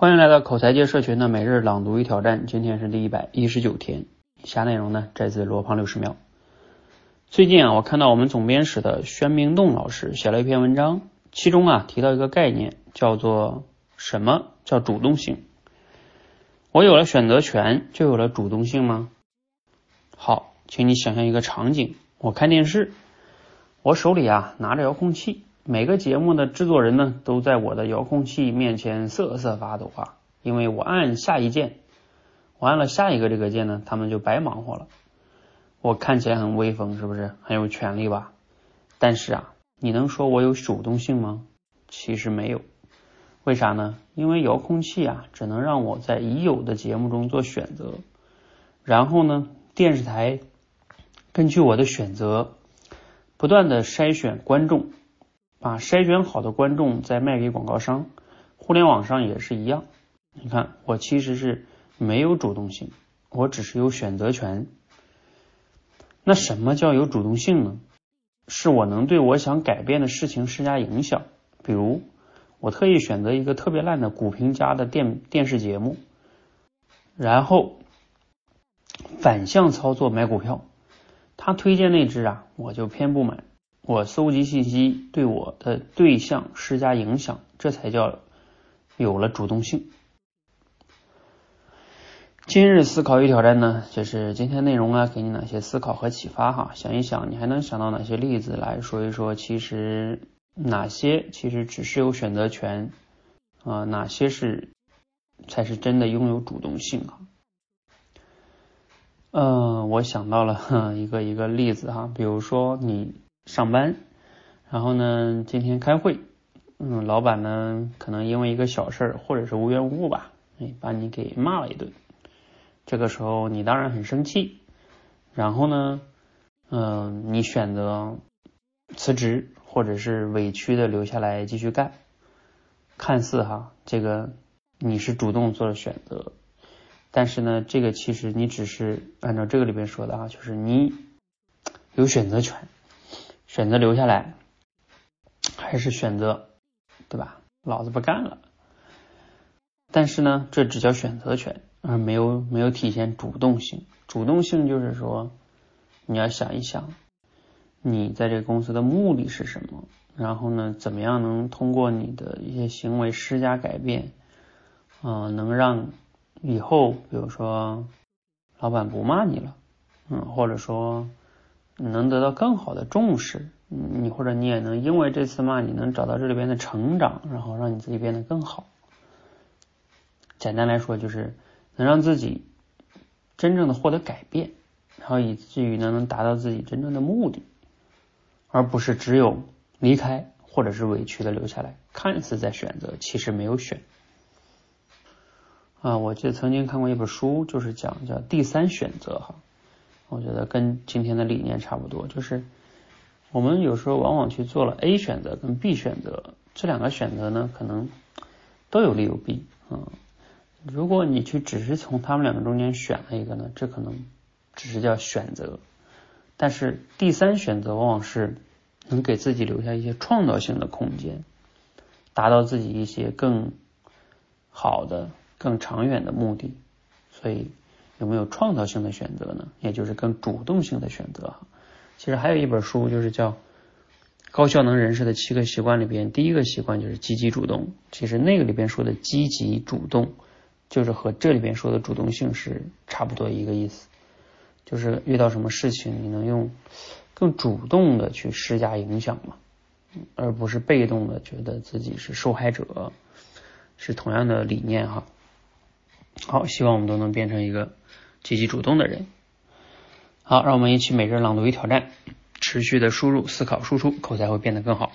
欢迎来到口才界社群的每日朗读与挑战，今天是第一百一十九天。以下内容呢，摘自罗胖六十秒。最近啊，我看到我们总编室的宣明栋老师写了一篇文章，其中啊提到一个概念，叫做什么叫主动性？我有了选择权，就有了主动性吗？好，请你想象一个场景，我看电视，我手里啊拿着遥控器。每个节目的制作人呢，都在我的遥控器面前瑟瑟发抖啊，因为我按下一键，我按了下一个这个键呢，他们就白忙活了。我看起来很威风，是不是很有权利吧？但是啊，你能说我有主动性吗？其实没有。为啥呢？因为遥控器啊，只能让我在已有的节目中做选择，然后呢，电视台根据我的选择，不断的筛选观众。把筛选好的观众再卖给广告商，互联网上也是一样。你看，我其实是没有主动性，我只是有选择权。那什么叫有主动性呢？是我能对我想改变的事情施加影响。比如，我特意选择一个特别烂的股评家的电电视节目，然后反向操作买股票，他推荐那只啊，我就偏不买。我搜集信息，对我的对象施加影响，这才叫有了主动性。今日思考与挑战呢，就是今天内容啊，给你哪些思考和启发哈？想一想，你还能想到哪些例子来说一说？其实哪些其实只是有选择权啊？哪些是才是真的拥有主动性啊？嗯，我想到了一个一个例子哈，比如说你。上班，然后呢，今天开会，嗯，老板呢，可能因为一个小事儿，或者是无缘无故吧，哎，把你给骂了一顿。这个时候你当然很生气，然后呢，嗯，你选择辞职，或者是委屈的留下来继续干。看似哈，这个你是主动做了选择，但是呢，这个其实你只是按照这个里边说的啊，就是你有选择权。选择留下来，还是选择，对吧？老子不干了。但是呢，这只叫选择权，而没有没有体现主动性。主动性就是说，你要想一想，你在这个公司的目的是什么？然后呢，怎么样能通过你的一些行为施加改变？嗯，能让以后，比如说，老板不骂你了，嗯，或者说。能得到更好的重视，你或者你也能因为这次骂你能找到这里边的成长，然后让你自己变得更好。简单来说就是能让自己真正的获得改变，然后以至于呢能达到自己真正的目的，而不是只有离开或者是委屈的留下来，看似在选择，其实没有选。啊，我记得曾经看过一本书，就是讲叫第三选择哈。我觉得跟今天的理念差不多，就是我们有时候往往去做了 A 选择跟 B 选择，这两个选择呢，可能都有利有弊啊。如果你去只是从他们两个中间选了一个呢，这可能只是叫选择。但是第三选择往往是能给自己留下一些创造性的空间，达到自己一些更好的、更长远的目的，所以。有没有创造性的选择呢？也就是更主动性的选择哈。其实还有一本书，就是叫《高效能人士的七个习惯》里边，第一个习惯就是积极主动。其实那个里边说的积极主动，就是和这里边说的主动性是差不多一个意思。就是遇到什么事情，你能用更主动的去施加影响嘛，而不是被动的觉得自己是受害者，是同样的理念哈。好，希望我们都能变成一个。积极主动的人，好，让我们一起每日朗读与挑战，持续的输入、思考、输出，口才会变得更好。